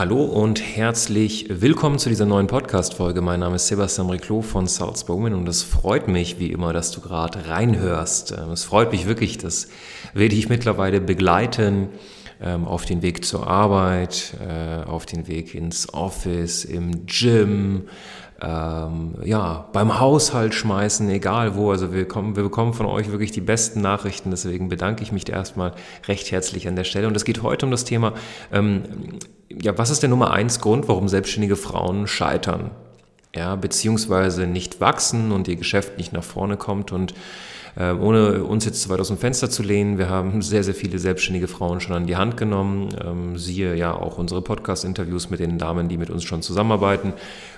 Hallo und herzlich willkommen zu dieser neuen Podcast-Folge. Mein Name ist Sebastian Riclo von Salzburg und es freut mich wie immer, dass du gerade reinhörst. Ähm, es freut mich wirklich, das werde ich mittlerweile begleiten ähm, auf den Weg zur Arbeit, äh, auf den Weg ins Office, im Gym, ähm, ja, beim Haushalt schmeißen, egal wo. Also wir, kommen, wir bekommen von euch wirklich die besten Nachrichten. Deswegen bedanke ich mich erstmal recht herzlich an der Stelle. Und es geht heute um das Thema, ähm, ja, was ist der Nummer eins Grund, warum selbstständige Frauen scheitern? Ja, beziehungsweise nicht wachsen und ihr Geschäft nicht nach vorne kommt und äh, ohne uns jetzt zu weit aus dem Fenster zu lehnen, wir haben sehr, sehr viele selbstständige Frauen schon an die Hand genommen. Ähm, siehe ja auch unsere Podcast-Interviews mit den Damen, die mit uns schon zusammenarbeiten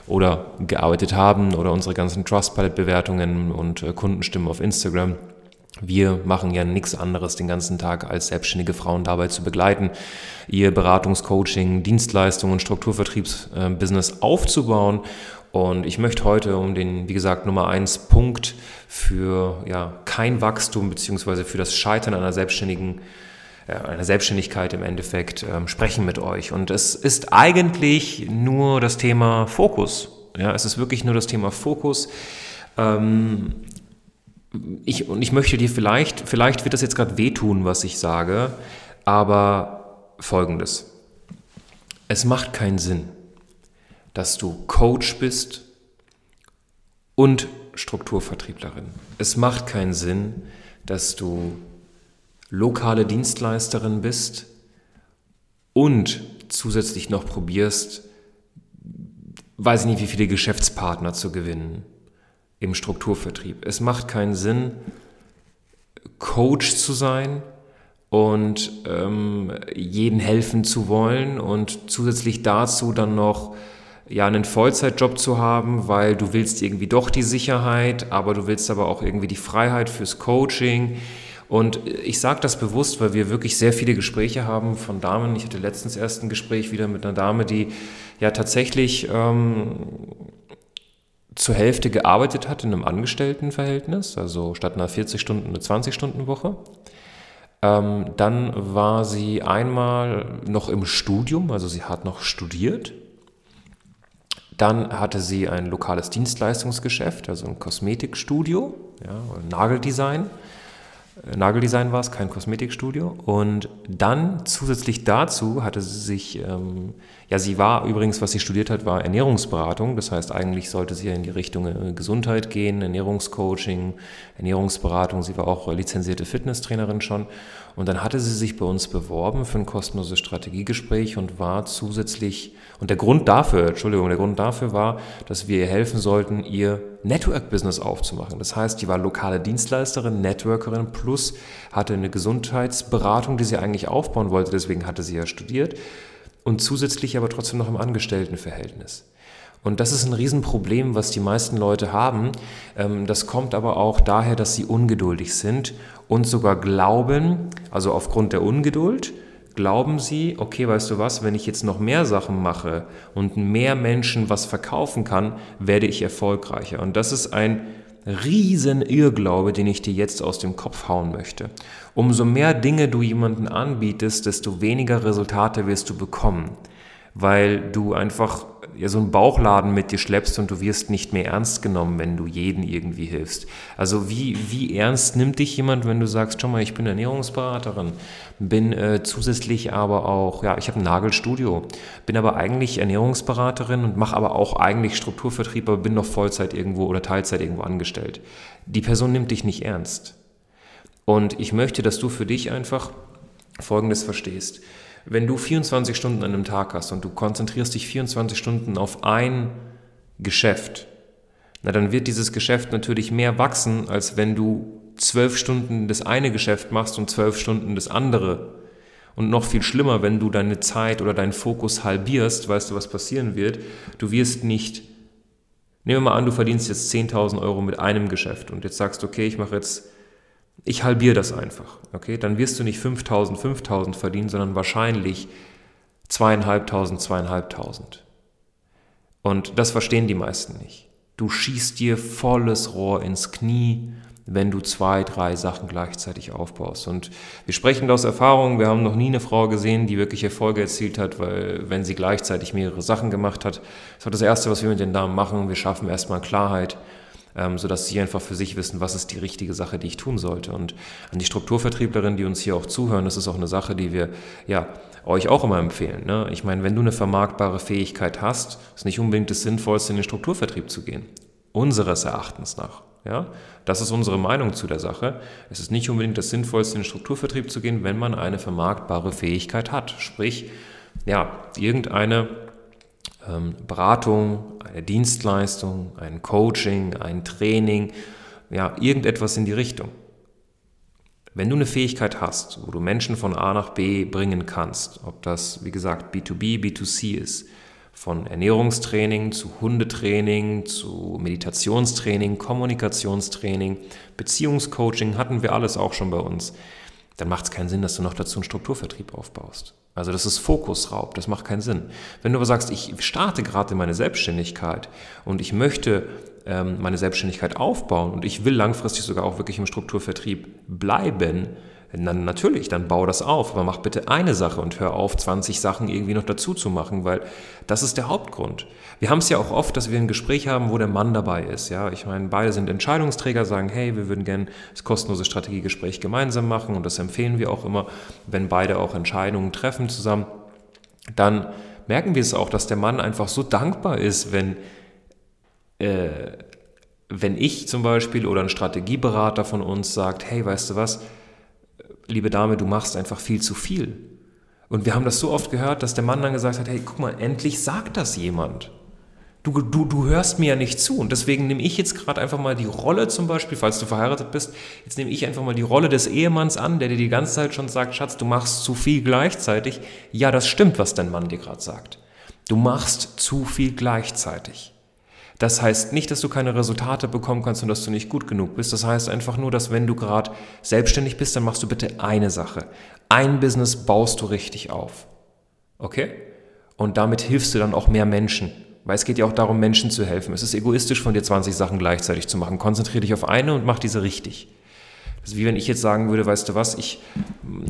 oder gearbeitet haben oder unsere ganzen Trustpilot-Bewertungen und äh, Kundenstimmen auf Instagram. Wir machen ja nichts anderes den ganzen Tag, als selbstständige Frauen dabei zu begleiten, ihr Beratungscoaching, Dienstleistungen und Strukturvertriebsbusiness äh, aufzubauen und ich möchte heute um den, wie gesagt, Nummer eins Punkt für ja, kein Wachstum beziehungsweise für das Scheitern einer selbstständigen äh, einer Selbstständigkeit im Endeffekt ähm, sprechen mit euch. Und es ist eigentlich nur das Thema Fokus. Ja, es ist wirklich nur das Thema Fokus. Ähm, ich, und ich möchte dir vielleicht, vielleicht wird das jetzt gerade wehtun, was ich sage, aber folgendes. Es macht keinen Sinn dass du Coach bist und Strukturvertrieblerin. Es macht keinen Sinn, dass du lokale Dienstleisterin bist und zusätzlich noch probierst, weiß ich nicht, wie viele Geschäftspartner zu gewinnen im Strukturvertrieb. Es macht keinen Sinn, Coach zu sein und ähm, jeden helfen zu wollen und zusätzlich dazu dann noch ja, einen Vollzeitjob zu haben, weil du willst irgendwie doch die Sicherheit, aber du willst aber auch irgendwie die Freiheit fürs Coaching. Und ich sage das bewusst, weil wir wirklich sehr viele Gespräche haben von Damen. Ich hatte letztens erst ein Gespräch wieder mit einer Dame, die ja tatsächlich ähm, zur Hälfte gearbeitet hat in einem Angestelltenverhältnis, also statt einer 40 Stunden eine 20 Stunden Woche. Ähm, dann war sie einmal noch im Studium, also sie hat noch studiert dann hatte sie ein lokales Dienstleistungsgeschäft, also ein Kosmetikstudio, ja, Nageldesign. Nageldesign war es, kein Kosmetikstudio. Und dann zusätzlich dazu hatte sie sich, ähm, ja, sie war übrigens, was sie studiert hat, war Ernährungsberatung. Das heißt, eigentlich sollte sie ja in die Richtung äh, Gesundheit gehen, Ernährungscoaching, Ernährungsberatung. Sie war auch lizenzierte Fitnesstrainerin schon. Und dann hatte sie sich bei uns beworben für ein kostenloses Strategiegespräch und war zusätzlich, und der Grund dafür, Entschuldigung, der Grund dafür war, dass wir ihr helfen sollten, ihr Network-Business aufzumachen. Das heißt, die war lokale Dienstleisterin, Networkerin, plus hatte eine Gesundheitsberatung, die sie eigentlich aufbauen wollte, deswegen hatte sie ja studiert, und zusätzlich aber trotzdem noch im Angestelltenverhältnis. Und das ist ein Riesenproblem, was die meisten Leute haben. Ähm, das kommt aber auch daher, dass sie ungeduldig sind und sogar glauben, also aufgrund der Ungeduld, glauben sie, okay, weißt du was, wenn ich jetzt noch mehr Sachen mache und mehr Menschen was verkaufen kann, werde ich erfolgreicher. Und das ist ein riesen Irrglaube, den ich dir jetzt aus dem Kopf hauen möchte. Umso mehr Dinge du jemanden anbietest, desto weniger Resultate wirst du bekommen, weil du einfach ja, so einen Bauchladen mit dir schleppst und du wirst nicht mehr ernst genommen, wenn du jeden irgendwie hilfst. Also wie, wie ernst nimmt dich jemand, wenn du sagst, schau mal, ich bin Ernährungsberaterin, bin äh, zusätzlich aber auch, ja, ich habe ein Nagelstudio, bin aber eigentlich Ernährungsberaterin und mache aber auch eigentlich Strukturvertrieb, aber bin noch Vollzeit irgendwo oder Teilzeit irgendwo angestellt. Die Person nimmt dich nicht ernst. Und ich möchte, dass du für dich einfach Folgendes verstehst. Wenn du 24 Stunden an einem Tag hast und du konzentrierst dich 24 Stunden auf ein Geschäft, na dann wird dieses Geschäft natürlich mehr wachsen, als wenn du zwölf Stunden das eine Geschäft machst und zwölf Stunden das andere. Und noch viel schlimmer, wenn du deine Zeit oder deinen Fokus halbierst, weißt du, was passieren wird? Du wirst nicht Nehmen wir mal an, du verdienst jetzt 10.000 Euro mit einem Geschäft und jetzt sagst, okay, ich mache jetzt, ich halbiere das einfach. Okay, dann wirst du nicht 5.000, 5.000 verdienen, sondern wahrscheinlich zweieinhalbtausend, zweieinhalbtausend. Und das verstehen die meisten nicht. Du schießt dir volles Rohr ins Knie, wenn du zwei, drei Sachen gleichzeitig aufbaust. Und wir sprechen aus Erfahrung, wir haben noch nie eine Frau gesehen, die wirklich Erfolge erzielt hat, weil wenn sie gleichzeitig mehrere Sachen gemacht hat, das war das Erste, was wir mit den Damen machen, wir schaffen erstmal Klarheit, ähm, sodass sie einfach für sich wissen, was ist die richtige Sache, die ich tun sollte. Und an die Strukturvertrieblerinnen, die uns hier auch zuhören, das ist auch eine Sache, die wir ja euch auch immer empfehlen. Ne? Ich meine, wenn du eine vermarktbare Fähigkeit hast, ist nicht unbedingt das Sinnvollste, in den Strukturvertrieb zu gehen. Unseres Erachtens nach. Ja? Das ist unsere Meinung zu der Sache. Es ist nicht unbedingt das Sinnvollste, in den Strukturvertrieb zu gehen, wenn man eine vermarktbare Fähigkeit hat. Sprich, ja, irgendeine ähm, Beratung, eine Dienstleistung, ein Coaching, ein Training, ja, irgendetwas in die Richtung. Wenn du eine Fähigkeit hast, wo du Menschen von A nach B bringen kannst, ob das, wie gesagt, B2B, B2C ist, von Ernährungstraining zu Hundetraining, zu Meditationstraining, Kommunikationstraining, Beziehungscoaching hatten wir alles auch schon bei uns. Dann macht es keinen Sinn, dass du noch dazu einen Strukturvertrieb aufbaust. Also das ist Fokusraub, das macht keinen Sinn. Wenn du aber sagst, ich starte gerade in meine Selbstständigkeit und ich möchte ähm, meine Selbstständigkeit aufbauen und ich will langfristig sogar auch wirklich im Strukturvertrieb bleiben, dann natürlich, dann bau das auf, aber mach bitte eine Sache und hör auf, 20 Sachen irgendwie noch dazu zu machen, weil das ist der Hauptgrund. Wir haben es ja auch oft, dass wir ein Gespräch haben, wo der Mann dabei ist. Ja, ich meine, beide sind Entscheidungsträger, sagen, hey, wir würden gerne das kostenlose Strategiegespräch gemeinsam machen und das empfehlen wir auch immer, wenn beide auch Entscheidungen treffen zusammen. Dann merken wir es auch, dass der Mann einfach so dankbar ist, wenn äh, wenn ich zum Beispiel oder ein Strategieberater von uns sagt, hey, weißt du was, liebe Dame, du machst einfach viel zu viel. Und wir haben das so oft gehört, dass der Mann dann gesagt hat, hey, guck mal, endlich sagt das jemand. Du, du, du hörst mir ja nicht zu. Und deswegen nehme ich jetzt gerade einfach mal die Rolle zum Beispiel, falls du verheiratet bist, jetzt nehme ich einfach mal die Rolle des Ehemanns an, der dir die ganze Zeit schon sagt, Schatz, du machst zu viel gleichzeitig. Ja, das stimmt, was dein Mann dir gerade sagt. Du machst zu viel gleichzeitig. Das heißt nicht, dass du keine Resultate bekommen kannst und dass du nicht gut genug bist. Das heißt einfach nur, dass wenn du gerade selbstständig bist, dann machst du bitte eine Sache. Ein Business baust du richtig auf. Okay? Und damit hilfst du dann auch mehr Menschen. Weil es geht ja auch darum, Menschen zu helfen. Es ist egoistisch von dir 20 Sachen gleichzeitig zu machen. Konzentriere dich auf eine und mach diese richtig. Ist wie wenn ich jetzt sagen würde, weißt du was, ich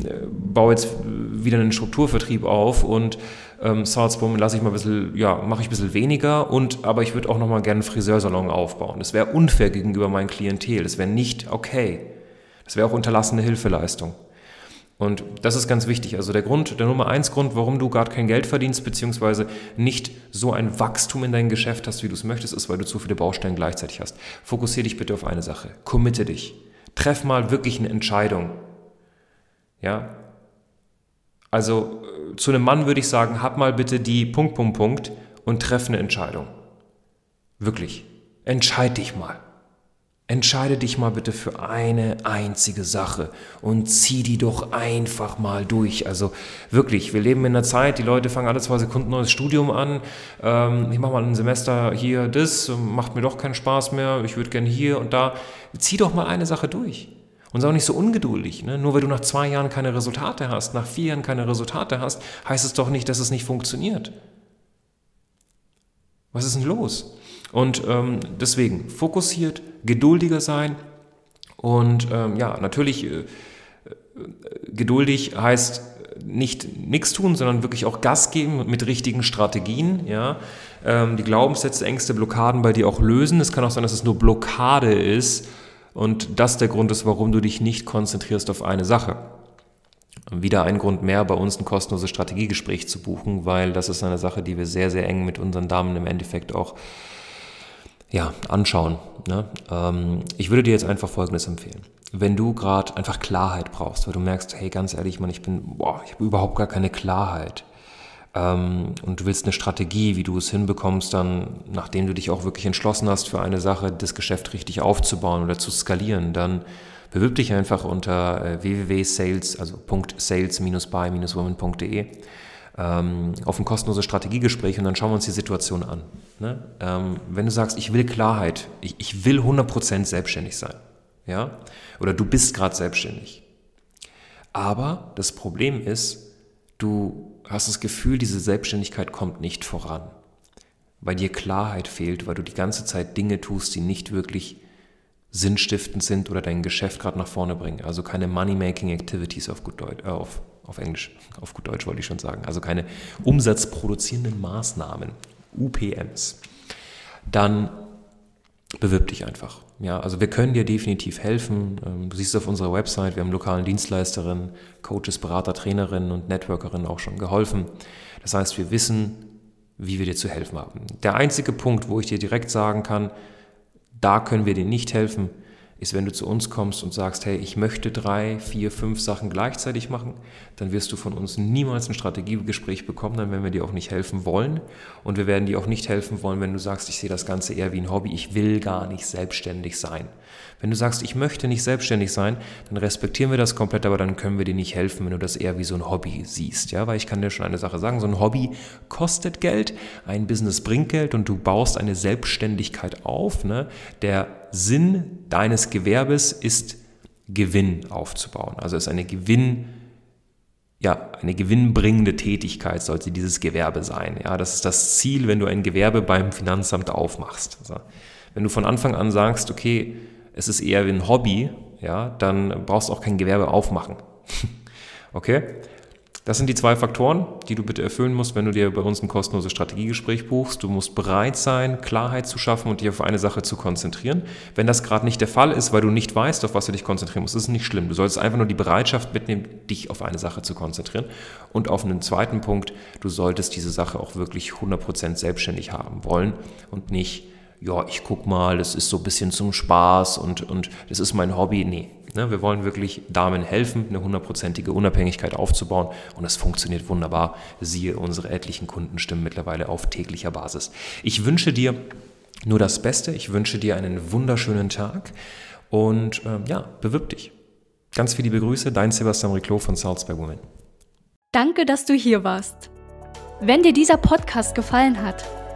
äh, baue jetzt wieder einen Strukturvertrieb auf und ähm, Salzburg lasse ich mal ein bisschen, ja, mache ich ein bisschen weniger und aber ich würde auch noch mal gerne einen Friseursalon aufbauen. Das wäre unfair gegenüber meinem Klientel. Das wäre nicht okay. Das wäre auch unterlassene Hilfeleistung. Und das ist ganz wichtig. Also der Grund, der Nummer eins Grund, warum du gerade kein Geld verdienst, beziehungsweise nicht so ein Wachstum in deinem Geschäft hast, wie du es möchtest, ist, weil du zu viele Baustellen gleichzeitig hast. Fokussiere dich bitte auf eine Sache. Committe dich. Treff mal wirklich eine Entscheidung. Ja? Also äh, zu einem Mann würde ich sagen, hab mal bitte die Punkt, Punkt, Punkt und treff eine Entscheidung. Wirklich. Entscheid dich mal. Entscheide dich mal bitte für eine einzige Sache und zieh die doch einfach mal durch. Also wirklich, wir leben in einer Zeit, die Leute fangen alle zwei Sekunden neues Studium an. Ähm, ich mache mal ein Semester hier das, macht mir doch keinen Spaß mehr. Ich würde gerne hier und da. Zieh doch mal eine Sache durch. Und sei auch nicht so ungeduldig. Ne? Nur weil du nach zwei Jahren keine Resultate hast, nach vier Jahren keine Resultate hast, heißt es doch nicht, dass es nicht funktioniert. Was ist denn los? Und ähm, deswegen fokussiert, geduldiger sein und ähm, ja, natürlich äh, äh geduldig heißt nicht nichts tun, sondern wirklich auch Gas geben mit richtigen Strategien, ja, ähm, die Glaubenssätze, Ängste, Blockaden bei dir auch lösen. Es kann auch sein, dass es nur Blockade ist und das der Grund ist, warum du dich nicht konzentrierst auf eine Sache. Wieder ein Grund mehr, bei uns ein kostenloses Strategiegespräch zu buchen, weil das ist eine Sache, die wir sehr, sehr eng mit unseren Damen im Endeffekt auch ja, anschauen. Ne? Ähm, ich würde dir jetzt einfach Folgendes empfehlen. Wenn du gerade einfach Klarheit brauchst, weil du merkst, hey, ganz ehrlich, man, ich bin, boah, ich habe überhaupt gar keine Klarheit. Ähm, und du willst eine Strategie, wie du es hinbekommst, dann, nachdem du dich auch wirklich entschlossen hast, für eine Sache das Geschäft richtig aufzubauen oder zu skalieren, dann bewirb dich einfach unter äh, www.sales, also .sales-by-women.de ähm, auf ein kostenloses Strategiegespräch und dann schauen wir uns die Situation an. Ne? Ähm, wenn du sagst, ich will Klarheit, ich, ich will 100% selbstständig sein, ja, oder du bist gerade selbstständig. Aber das Problem ist, du hast das Gefühl, diese Selbstständigkeit kommt nicht voran, weil dir Klarheit fehlt, weil du die ganze Zeit Dinge tust, die nicht wirklich sinnstiftend sind oder dein Geschäft gerade nach vorne bringen. Also keine Money-Making Activities auf gut Deutsch, äh, auf, auf Englisch, auf gut Deutsch wollte ich schon sagen. Also keine umsatzproduzierenden Maßnahmen, UPMs. Dann bewirb dich einfach. Ja, also wir können dir definitiv helfen. Ähm, du siehst auf unserer Website, wir haben lokalen Dienstleisterinnen, Coaches, Berater, Trainerinnen und Networkerinnen auch schon geholfen. Das heißt, wir wissen, wie wir dir zu helfen haben. Der einzige Punkt, wo ich dir direkt sagen kann, da können wir dir nicht helfen, ist, wenn du zu uns kommst und sagst, hey, ich möchte drei, vier, fünf Sachen gleichzeitig machen, dann wirst du von uns niemals ein Strategiegespräch bekommen, dann werden wir dir auch nicht helfen wollen. Und wir werden dir auch nicht helfen wollen, wenn du sagst, ich sehe das Ganze eher wie ein Hobby, ich will gar nicht selbstständig sein. Wenn du sagst, ich möchte nicht selbstständig sein, dann respektieren wir das komplett, aber dann können wir dir nicht helfen, wenn du das eher wie so ein Hobby siehst. Ja, weil ich kann dir schon eine Sache sagen, so ein Hobby kostet Geld, ein Business bringt Geld und du baust eine Selbstständigkeit auf. Ne? Der Sinn deines Gewerbes ist, Gewinn aufzubauen. Also es ist eine Gewinn, ja, eine gewinnbringende Tätigkeit sollte dieses Gewerbe sein. Ja, das ist das Ziel, wenn du ein Gewerbe beim Finanzamt aufmachst. Also, wenn du von Anfang an sagst, okay, es ist eher wie ein Hobby, ja, dann brauchst du auch kein Gewerbe aufmachen. okay? Das sind die zwei Faktoren, die du bitte erfüllen musst, wenn du dir bei uns ein kostenloses Strategiegespräch buchst. Du musst bereit sein, Klarheit zu schaffen und dich auf eine Sache zu konzentrieren. Wenn das gerade nicht der Fall ist, weil du nicht weißt, auf was du dich konzentrieren musst, ist es nicht schlimm. Du solltest einfach nur die Bereitschaft mitnehmen, dich auf eine Sache zu konzentrieren. Und auf einen zweiten Punkt, du solltest diese Sache auch wirklich 100% selbstständig haben wollen und nicht ja, ich guck mal, das ist so ein bisschen zum Spaß und, und das ist mein Hobby. Nee, ne, wir wollen wirklich Damen helfen, eine hundertprozentige Unabhängigkeit aufzubauen und das funktioniert wunderbar. Siehe unsere etlichen Kundenstimmen mittlerweile auf täglicher Basis. Ich wünsche dir nur das Beste. Ich wünsche dir einen wunderschönen Tag und ähm, ja, bewirb dich. Ganz viele Grüße, dein Sebastian Riclot von Salzburg Women. Danke, dass du hier warst. Wenn dir dieser Podcast gefallen hat,